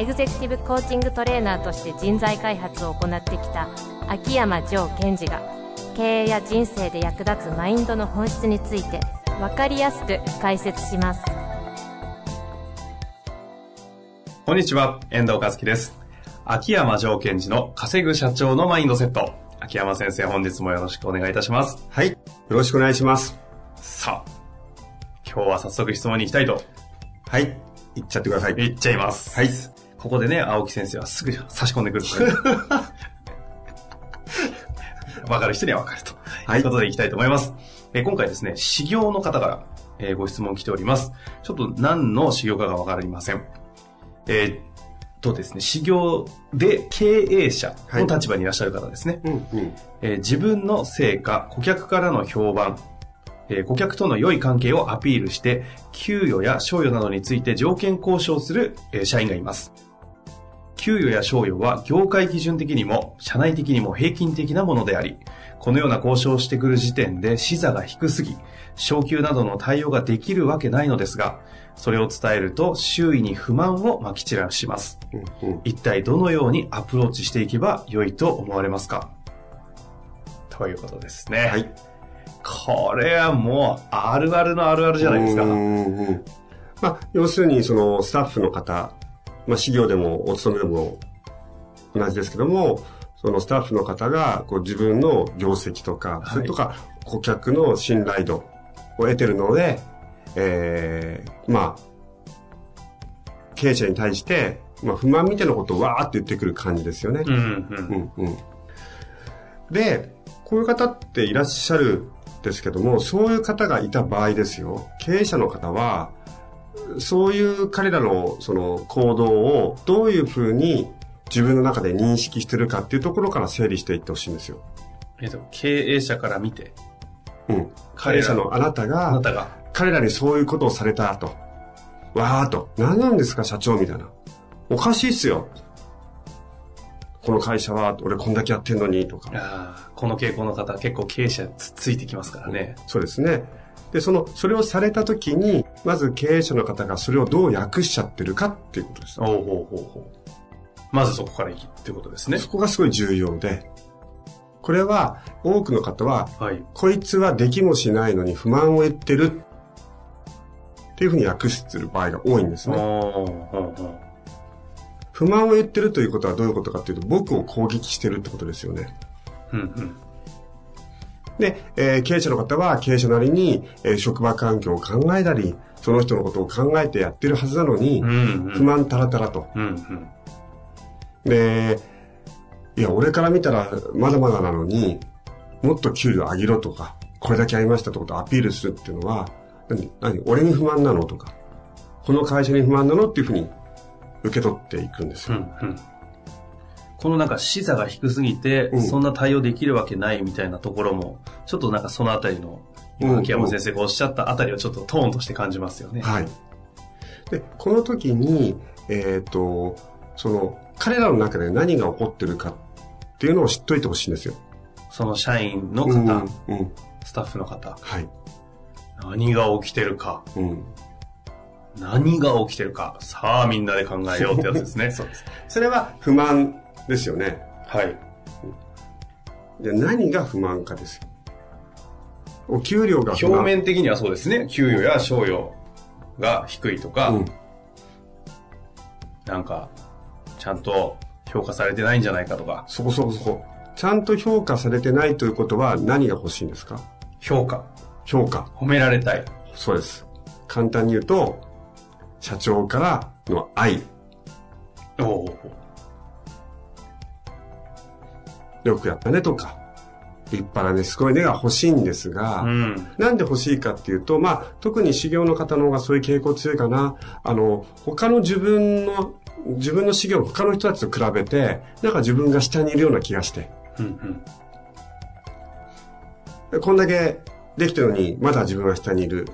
エグゼクティブコーチングトレーナーとして人材開発を行ってきた秋山城賢治が経営や人生で役立つマインドの本質について分かりやすく解説しますこんにちは、遠藤和樹です。秋山城賢治の稼ぐ社長のマインドセット。秋山先生、本日もよろしくお願いいたします。はい。よろしくお願いします。さあ、今日は早速質問に行きたいとはい。いっちゃってください。言っちゃいます。はい。ここでね、青木先生はすぐ差し込んでくる。わかる人にはわかると。はいいうことでいきたいと思います。えー今回ですね、修行の方から、えーご質問来ております。ちょっと何の修行かがわかりません。えーっとですね、修行で経営者の立場にいらっしゃる方ですね。うん、うん。えー自分の成果、顧客からの評判、えー顧客との良い関係をアピールして、給与や賞与などについて条件交渉する、えー社員がいます。給与や賞与は業界基準的にも社内的にも平均的なものであり、このような交渉をしてくる時点で視座が低すぎ、昇給などの対応ができるわけないのですが、それを伝えると周囲に不満をまき散らします。うん、うん。一体どのようにアプローチしていけば良いと思われますか？ということですね。はい。これはもう、あるあるのあるあるじゃないですか。まあ、要するに、その、スタッフの方、まあ、事業でもお勤めでも同じですけども、そのスタッフの方が、こう、自分の業績とか、いそれとか、顧客の信頼度を得てるので、えー、まあ、経営者に対して、まあ、不満みたいなことをわーって言ってくる感じですよね。うん、うん。うんうん。で、こういう方っていらっしゃるんですけども、そういう方がいた場合ですよ。経営者の方は、そういう彼らのその行動をどういうふうに自分の中で認識してるかっていうところから整理していってほしいんですよ。えっと、経営者から見て、うん。経営者のあなたあなが、たが、彼らにそういうことをされたと。わーっと。何なんですか社長みたいな。おかしいっすよ。この会社は、俺こんだけやってんのに、とか。この傾向の方結構経営者つついてきますからね。そうですね。で、その、それをされたときに、まず経営者の方がそれをどう訳しちゃってるかっていうことです。おうほうほうほう。まずそこからいきってことですね。そこがすごい重要で、これは多くの方は、はい。こいつはできもしないのに不満を言ってるっていうふうに訳する場合が多いんですね。不満を言ってるということはどういうことかっていうと、僕を攻撃してるってことですよね。うんうん。で、えー経営者の方は経営者なりに、えー職場環境を考えたり、その人のことを考えてやってるはずなのに、うんうん。不満たらたらと。うんうん。で、いや、俺から見たらまだまだなのに、もっと給料上げろとか、これだけありましたってことをアピールするっていうのは、何、何、俺に不満なのとか、この会社に不満なのっていうふうに受け取っていくんですよ。うんうん。このなんか視座が低すぎて、うんそんな対応できるわけないみたいなところも、ちょっとなんかそのあたりの、うん秋山先生がおっしゃったあたりはちょっとトーンとして感じますよね。はい。で、この時に、えっ、と、その、彼らの中で何が起こってるかっていうのを知っといてほしいんですよ。その社員の方、うん、うん。スタッフの方、はい。何が起きてるか、うん。何が起きてるか、さあみんなで考えようってやつですね。そうです。それは不満ですよね。はい。で、何が不満かですよ。お給料が。表面的にはそうですね。給与や賞与が低いとか、うん。なんか、ちゃんと評価されてないんじゃないかとか、そこそこそこ。ちゃんと評価されてないということは何が欲しいんですか？評価、評価。褒められたい。そうです。簡単に言うと、社長からの愛。おおよくやったねとか、立派なね、すごいねが欲しいんですが、うん。なんで欲しいかっていうと、まあ、特に修行の方の方がそういう傾向強いかな。あの、他の自分の自分の資料他の人たちと比べて、なんか自分が下にいるような気がして、うんうん。こんだけできてるのに、まだ自分は下にいる。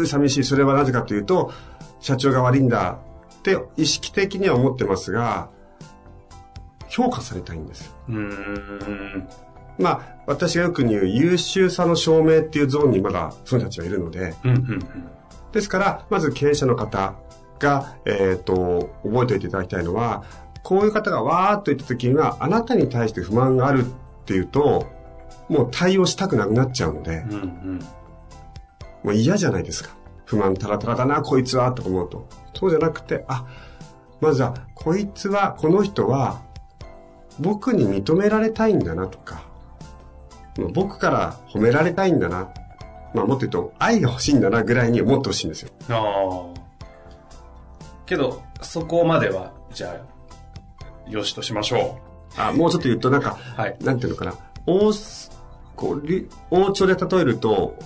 う寂しい。それはなぜかというと、社長が悪いんだって意識的には思ってますが、評価されたいんですよ。うーん。まあ、私がよく言う優秀さの証明っていうゾーンにまだその人たちはいるので、うんうんですから、まず経営者の方が、えっ、と、覚えておいていただきたいのは、こういう方がわーっと言った時には、あなたに対して不満があるっていうと、もう対応したくなくなっちゃうので、うん。うんうん。もう嫌じゃないですか。不満たらたらだな、こいつは、と思うと。そうじゃなくて、あ、まずは、こいつは、この人は、僕に認められたいんだなとか、僕から褒められたいんだな。まあもっと言うと、愛が欲しいんだなぐらいに思ってほしいんですよ。ああ。けど、そこまでは、じゃあ、よしとしましょあ、もうちょっと言うと、なんか、う。はい。なんていうのかな、王、こう、り王朝で例えると、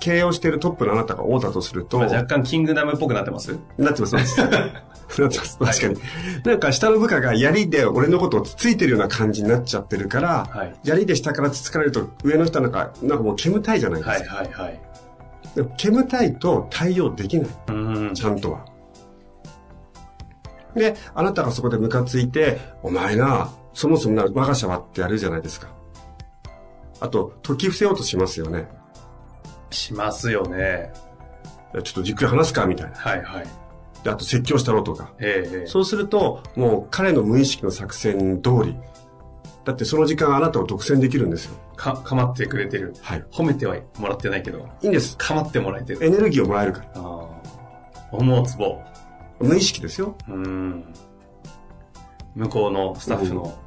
経営をしているトップのあなたが王だとすると、まあ若干キングダムっぽくなってます？なってます、なってます。なってます、確かに。なんか下の部下が槍で俺のことをつついてるような感じになっちゃってるから、はい槍で下からつつかれると上の人はなんか、なんかもう煙たいじゃないですか。はいはいはい。でも煙たいと対応できない。うん。ちゃんとは。で、あなたがそこでムカついて、お前な、そもそもな、我が社はってやるじゃないですか。あと、解き伏せようとしますよね。しますよね。ちょっとじっくり話すか、みたいな。はいはい。で、あと説教したろうとか。ええええそうすると、もう彼の無意識の作戦通り。だってその時間あなたを独占できるんですよ。か、かまってくれてる。はい。褒めてはもらってないけど、いいんです。かまってもらえてる。エネルギーをもらえるから。ああ。思うつぼ。無意識ですよ。うん。向こうのスタッフの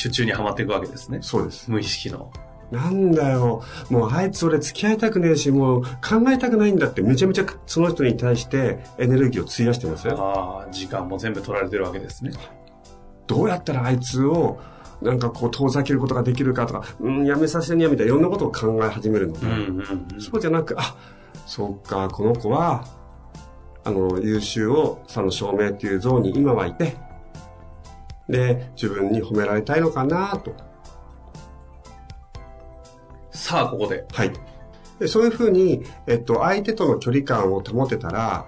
手中にはまっていくわけですね。そうです。無意識の。なんだよ。もうあいつ俺付き合いたくねえし、もう考えたくないんだってめちゃめちゃその人に対してエネルギーを費やしてますよ。ああ、時間も全部取られてるわけですね。どうやったらあいつをなんかこう遠ざけることができるかとか、うん、やめさせにゃみたいないろんなことを考え始めるので、うんうんうん。そうじゃなく、あ、そうか、この子は、あの、優秀を、その証明っていう像に今はいて、で、自分に褒められたいのかなと。さあ、ここで。はい。でそういうふうに、えっと、相手との距離感を保てたら、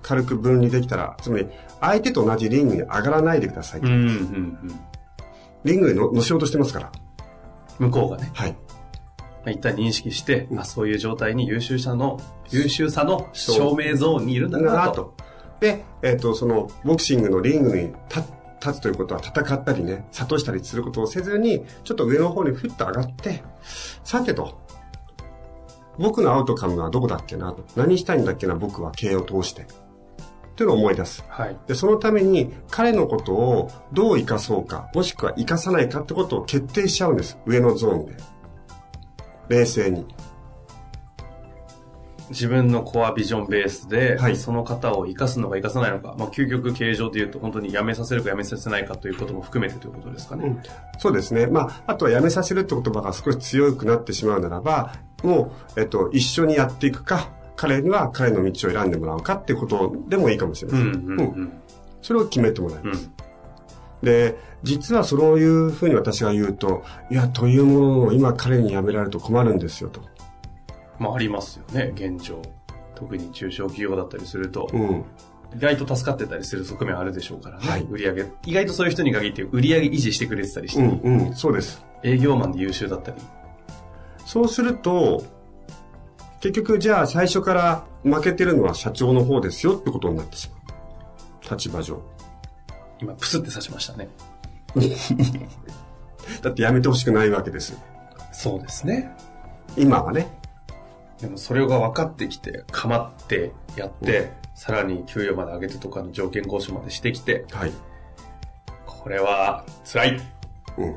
軽く分離できたら、つまり、相手と同じリングに上がらないでください。うんうんうん。リングにの乗せようとしてますから。向こうがね、はい。まあ、一旦認識して、あ、そういう状態に優秀さの、優秀さの証明ゾーンにいるんだなと。と。で、えっ、と、その、ボクシングのリングに立立つということは戦ったりね、諭したりすることをせずに、ちょっと上の方にふっと上がって、さてと、僕のアウトカムはどこだっけなと。何したいんだっけな、僕は経営を通して。っていうのを思い出す。はい。で、そのために彼のことをどう生かそうか、もしくは生かさないかってことを決定しちゃうんです。上のゾーンで。冷静に。自分のコアビジョンベースで、はいその方を生かすのか生かさないのか、まあ、究極経営上で言うと本当に辞めさせるか辞めさせないかということも含めてということですかね。うんそうですね。まあ、あとはやめさせるって言葉が少し強くなってしまうならば、もう、えっと、一緒にやっていくか、彼には彼の道を選んでもらうかっていうことでもいいかもしれません。うんうんううんん。それを決めてもらいうんます。で、実はそういうふうに私が言うと、いや、というものを今彼に辞められると困るんですよと。まあありますよね、現状。特に中小企業だったりすると、うん。意外と助かってたりする側面あるでしょうからね。はい売り上げ。意外とそういう人に限って売り上げ維持してくれてたりして、うん、うん、そうです。営業マンで優秀だったり。そうすると、結局じゃあ最初から負けてるのは社長の方ですよってことになってしまう。立場上。今、プスって刺しましたね。だって辞めてほしくないわけです。そうですね。今はね。でもそれが分かってきて、かまってやって、さらに給与まで上げてとかの条件交渉までしてきて、はい。これは辛い。うん。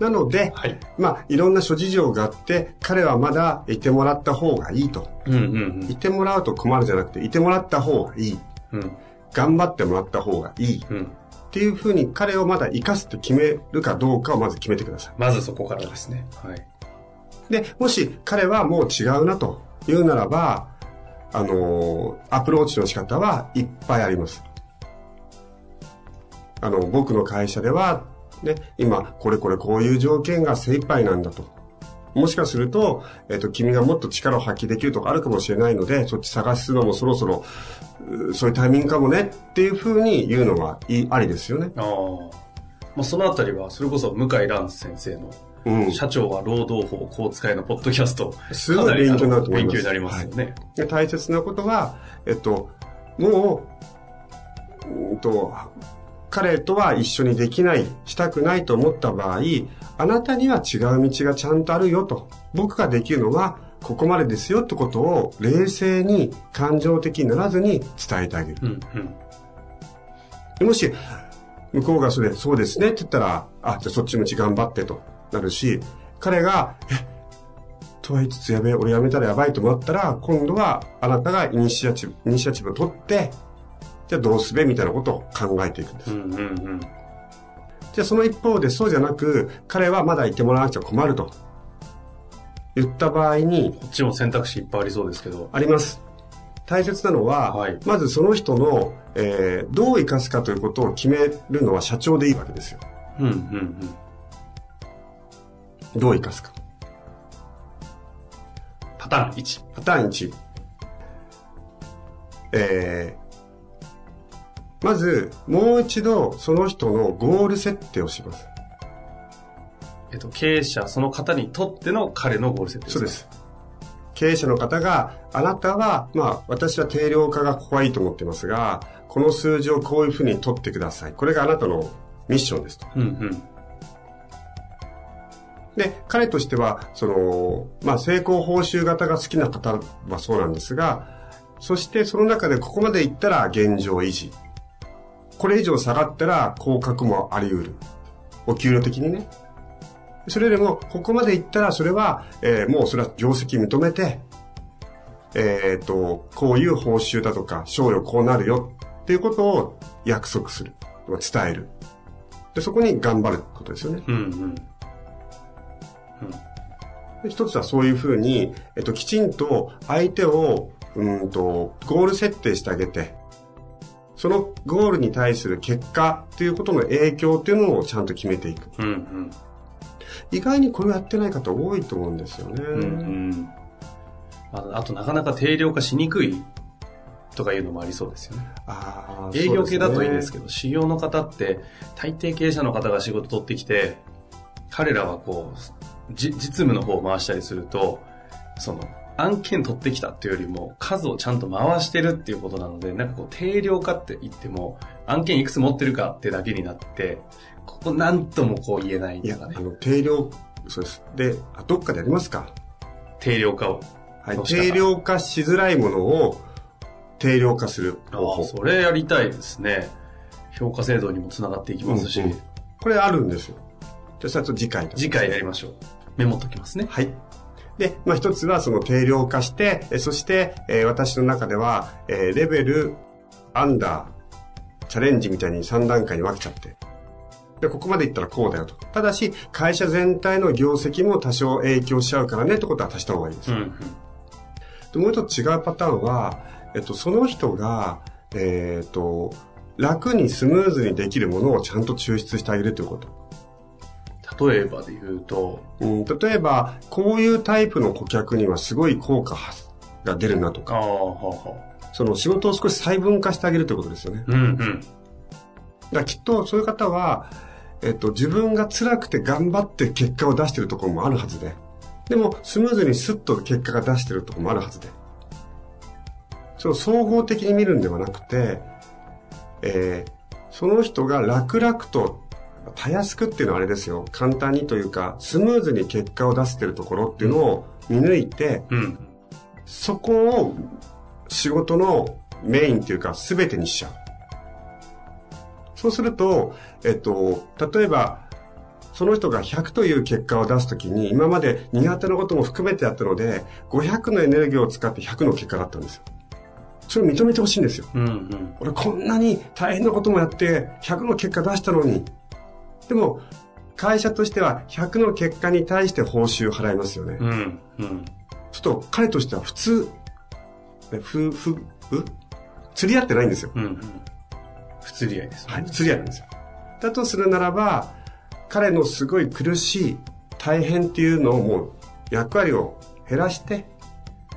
なので、はい。まあ、いろんな諸事情があって、彼はまだいてもらった方がいいと。うんうんいてもらうと困るじゃなくて、いてもらった方がいい。うん。うん。頑張ってもらった方がいい。っうん。ていうふうに彼をまだ生かすって決めるかどうかをまず決めてくださまずそこからですね。はい。で、もし彼はもう違うなというならば、あのアプローチの仕方はいっぱいあります。あの、僕の会社では、ね、今、これこれこういう条件が精一杯なんだと。もしかすると、えっ、と、君がもっと力を発揮できるとかあるかもしれないので、そっち探すのもそろそろ、そういうタイミングかもねっていうふうに言うのはい、ありですよね。ああ。まあ、そのあたりは、それこそ向井蘭先生の、うん。社長は労働法こう使いのポッドキャスト。すごい勉強になると思います勉強になりますよね。で大切なことは、えっと、もう、うーんと、彼とは一緒にできない、したくないと思った場合、あなたには違う道がちゃんとあるよと。僕ができるのは、ここまでですよってことを冷静に感情的にならずに伝えてあげる。うん、うん。でもし、向こうがそれ、そうですねって言ったら、あ、じゃあそっちの道頑張ってとなるし、彼が、え、とは言いつつやべえ、俺やめたらやばいと思ったら、今度はあなたがイニシアチブ、イニシアチブを取って、じゃあどうすべみたいなことを考えていくんです。うん、うん、うん。じゃあその一方でそうじゃなく、彼はまだいてもらわなくちゃ困ると。言った場合に、こっちも選択肢いっぱいありそうですけど。あります。大切なのは、はいまずその人の、えーどう生かすかということを決めるのは社長でいいわけですよ。うん、うん、うん。どう生かすか？パターン1。パターン1。えー、まず、もう一度その人のゴール設定をします。えっと、経営者、その方にとっての彼のゴール設定そうで。す。経営者の方が、あなたは、まあ、私は定量化がここはいいと思ってますが、この数字をこういうふうに取ってください。これがあなたのミッションですと。うん、うん。で、彼としては、その、まあ、成功報酬型が好きな方はそうなんですが、そしてその中でここまでいったら現状維持。これ以上下がったら降格もあり得る。お給料的にね。それでも、ここまでいったらそれは、えーもうそれは業績認めて、えっ、と、こういう報酬だとか、賞与こうなるよっていうことを約束する。伝える。で、そこに頑張ることですよね。うん、うん。で一つはそういうふうに、えっと、きちんと相手を、うんと、ゴール設定してあげて、そのゴールに対する結果っていうことの影響っていうのをちゃんと決めていく。うん、うん。意外にこれをやってない方多いと思うんですよね。うんうんああとなかなか定量化しにくいとかいうのもありそうですよね。あー営業系だといいんですけけど、修行の方って大抵経営者の方が仕事取ってきて、彼らはこう、じ実務の方を回したりすると、その、案件取ってきたっていうよりも数をちゃんと回してるっていうことなので、なんかこう定量化って言っても案件いくつ持ってるかってだけになって、ここなんともこう言えないいや、とかね。あの、定量、そうです。で、あどっかでやりますか定量化を。はい。定量化しづらいものを定量化するあ方法。あそれやりたいですね。評価制度にもつながっていきますし、うんうんこれあるんですよ。じゃあ、次回と次回やりましょう。メモっときますね。はい。で、まあ一つはその定量化して、えそして、えー私の中では、えーレベル、アンダー、チャレンジみたいに3段階に分けちゃって。で、ここまでいったらこうだよと。ただし、会社全体の業績も多少影響しちゃうからねってことは足した方がいいです。うんうん。でもう一つ違うパターンは、えっと、その人が、えっと、楽にスムーズにできるものをちゃんと抽出してあげるということ。例えばで言うと、うん、例えば、こういうタイプの顧客にはすごい効果が出るなとか、はあはその仕事を少し細分化してあげるということですよね。あ。うんうん。だきっとそういう方は、えっと、自分が辛くて頑張って結果を出してるところもあるはずで、でもスムーズにスッと結果が出してるところもあるはずで、その総合的に見るんではなくて、えーその人が楽々と、たやすくっていうのはあれですよ。簡単にというか、スムーズに結果を出してるところっていうのを見抜いて、うん。そこを仕事のメインっていうか全てにしちゃう。そうすると、えっと、例えば、その人が100という結果を出すときに、今まで苦手なことも含めてやったので、500のエネルギーを使って100の結果だったんですよ。それを認めてほしいんですよ。うんうん。俺こんなに大変なこともやって100の結果出したのに。でも、会社としては100の結果に対して報酬払いますよね。うんうん。ちょっと彼としては普通、えふ、ふ、う？釣り合ってないんですよ。うんうん。不釣り合いです、ね。はい。釣り合いなんですよ。だとするならば、彼のすごい苦しい、大変っていうのをもう役割を減らして、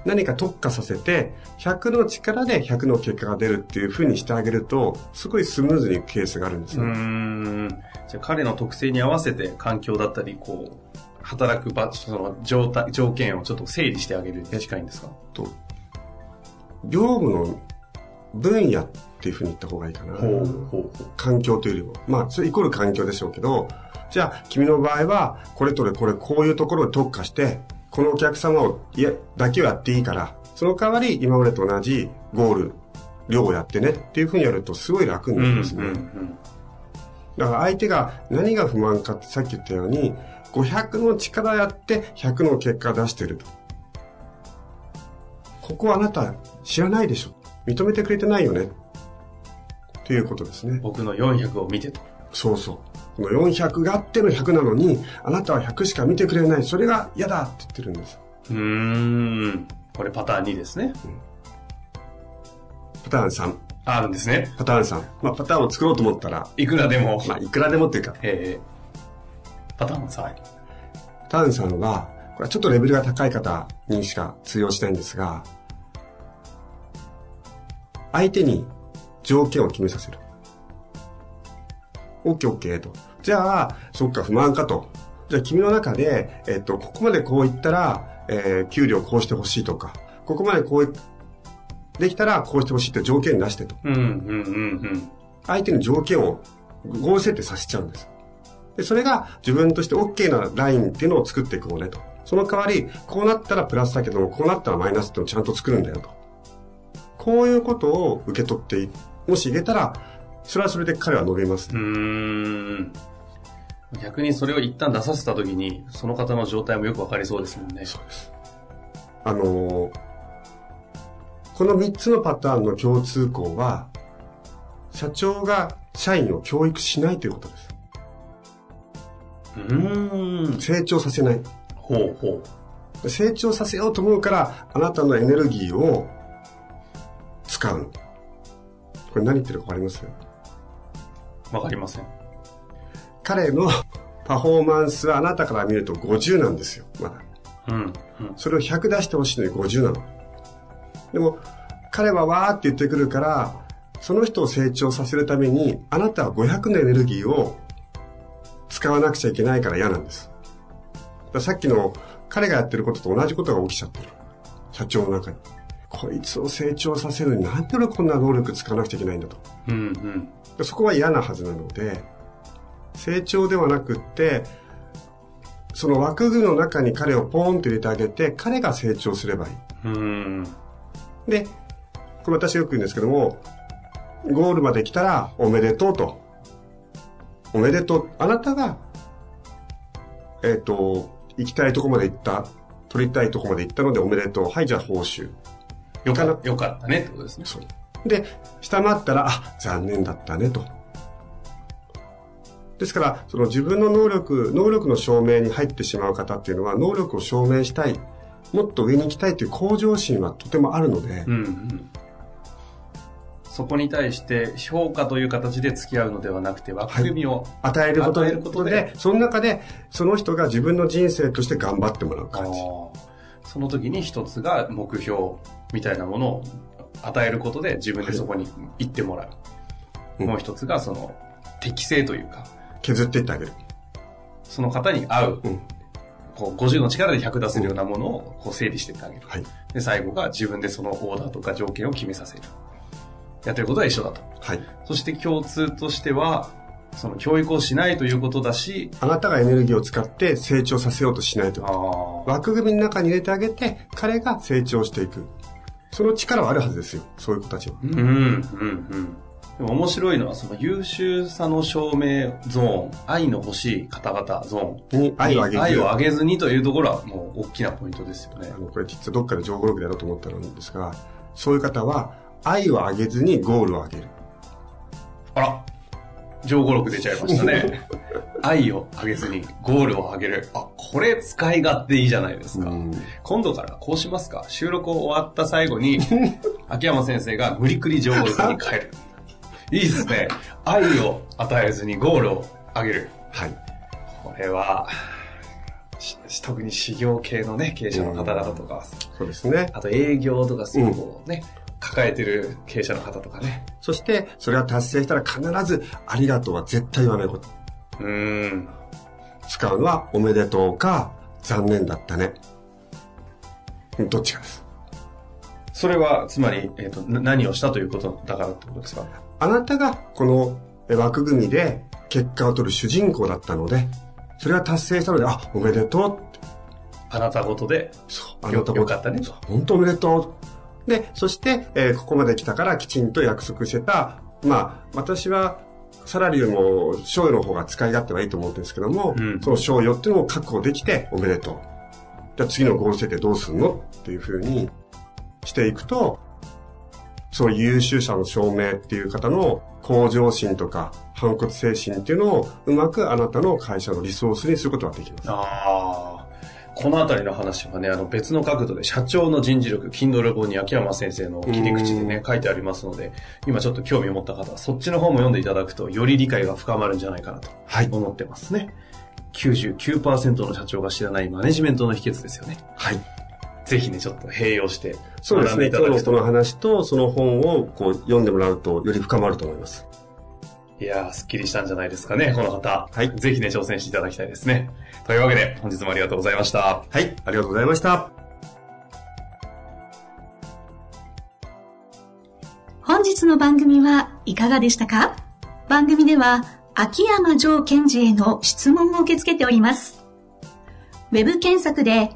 何か特化させて、100の力で100の結果が出るっていう風にしてあげると、すごいスムーズにケースがあるんですね。うん。じゃあ彼の特性に合わせて環境だったり、こう、働く場、その状態、条件をちょっと整理してあげるに近いんですか？と、業務の分野っていう風に言った方がいいかな。ほうほう。環境というよりも。まあ、それイコール環境でしょうけど、じゃあ、君の場合は、これとれこれ、こういうところに特化して、このお客様を、いや、だけをやっていいから、その代わり、今までと同じゴール、量をやってねっていうふうにやると、すごい楽になりますね。だから相手が何が不満かってさっき言ったように、500の力やって100の結果出してると。ここはあなた知らないでしょ。認めてくれてないよね。っていうことですね。僕の400を見てと。そうそう。この400があっての100なのに、あなたは100しか見てくれない。それが嫌だって言ってるんです。うーん。これパターン2ですね。パターン3。ああるんですね。パターン3。まあ、パターンを作ろうと思ったら、いくらでも。まあ、いくらでもっていうか、えー、パターン3。パターン3は、これはちょっとレベルが高い方にしか通用しないんですが、相手に条件を決めさせる。OK, OK と。じゃあ、そっか、不満かと。じゃあ、君の中で、えっと、ここまでこう言ったら、えー、給料こうしてほしいとか、ここまでこう、できたらこうしてほしいって条件出してと。相手に条件を合意設定させちゃうんです。で、それが自分として OK なラインっていうのを作っていこうねと。その代わり、こうなったらプラスだけども、こうなったらマイナスってのをちゃんと作るんだよと。こういうことを受け取ってい、もしいけたら、それはそれで彼は伸びます、うーん。逆にそれを一旦出させたときに、その方の状態もよくわかりそうですもんね。そうです。あのーこの3つのパターンの共通項は、社長が社員を教育しないということです。うーん。成長させない。ほうほ成長させようと思うから、あなたのエネルギーを使う。これ何言ってるかわかります？う。わかりません。彼の パフォーマンスはあなたから見ると50なんですよ。まだ。うん。うん。それを100出してほしいのに50なの。でも、彼はわーって言ってくるから、その人を成長させるために、あなたは500のエネルギーを使わなくちゃいけないから嫌なんです。さっきの彼がやってることと同じことが起きちゃってる。社長の中に。こいつを成長させるのになんで俺こんな能力使わなくちゃいけないんだと。うん、うん。でそこは嫌なはずなので、成長ではなくって、その枠組みの中に彼をポーンと入れてあげて、彼が成長すればいい。うーん。で、これ私よく言うんですけども、ゴールまで来たらおめでとうと。おめでとう。あなたが、えっ、と、行きたいとこまで行った、取りたいとこまで行ったのでおめでとう。はい、じゃあ報酬。よかよかったねってことですね。そう。で、下回ったら、あ、残念だったねと。ですから、その自分の能力、能力の証明に入ってしまう方っていうのは、能力を証明したい、もっと上に行きたいという向上心はとてもあるので、うん、うん。そこに対して評価という形で付き合うのではなくて、枠組みを、与えること与えることでで、その中で、その人が自分の人生として頑張ってもらうあ感じ。のその時に一つが目標みたいなものを与えることで自分でそこに行ってもらう。うんもう一つがその適性というか、削っていってあげる。その方に合う、うん。こう50の力で100出せるようなものをこう整理していってあげる。はい。で、最後が自分でそのオーダーとか条件を決めさせる。やってることは一緒だと。はい。そして共通としては、その教育をしないということだし、あなたがエネルギーを使って成長させようとしないと枠組みの中に入れてあげて、彼が成長していく。その力はあるはずですよ。そういう子たちは。うん、うん、うん。でも面白いのは、その優秀さの証明ゾーン、愛の欲しい方々ゾーンに愛をあげず愛を上げずにというところはもう大きなポイントですよねあ。の、これ実はどっかで情報録でやろうと思ったんですが、そういう方は、愛をあげずにゴールを上げる。あら、上語録出ちゃいましたね。愛を上げずにゴールを上げる。あ、これ使い勝手いいじゃないですか。うん今度からこうしますか収録終わった最後に、秋山先生が無理くり上語録に変える。いいですね。愛を与えずにゴールを上げる。はい。これは、し特に事業系のね、経営者の方々とか、そうですね。あと営業とかそういうこうね、抱えてる経営者の方とかね。そして、それが達成したら必ず、ありがとうは絶対言わないこと。うーん。使うのは、おめでとうか、残念だったね。うんどっちかです。それは、つまり、えっ、と、な何をしたということだからってことですか？あなたがこのえ枠組みで結果を取る主人公だったので、それが達成したので、あ、おめでとうって。あなたごとで、そう、あよなたよかったね本当おめでとう。で、そして、えーここまで来たからきちんと約束してた、まあ、私は、サラリーよりも賞与の方が使い勝手はいいと思うんですけども、うんその賞与っていうのを確保できておめでとう。じゃあ次のゴール設定どうすんの？っていうふうにしていくと、そういう優秀者の証明っていう方の向上心とか反骨精神っていうのをうまくあなたの会社のリソースにすることができます。ああ。このあたりの話はね、あの別の角度で社長の人事力、Kindle 本に秋山先生の切り口でね、書いてありますので、今ちょっと興味を持った方はそっちの方も読んでいただくと、より理解が深まるんじゃないかなとはい。思ってますね。99%の社長が知らないマネジメントの秘訣ですよね。はい。ぜひね、ちょっと併用してそうですね。今日のこの話とその本をこう読んでもらうとより深まると思います。いやー、すっきりしたんじゃないですかね、この方。はいぜひね、挑戦していただきたいですね。というわけで、本日もありがとうございました。はい。ありがとうございました。本日の番組はいかがでしたか？番組では秋山城賢治への質問を受け付けております。ウェブ検索で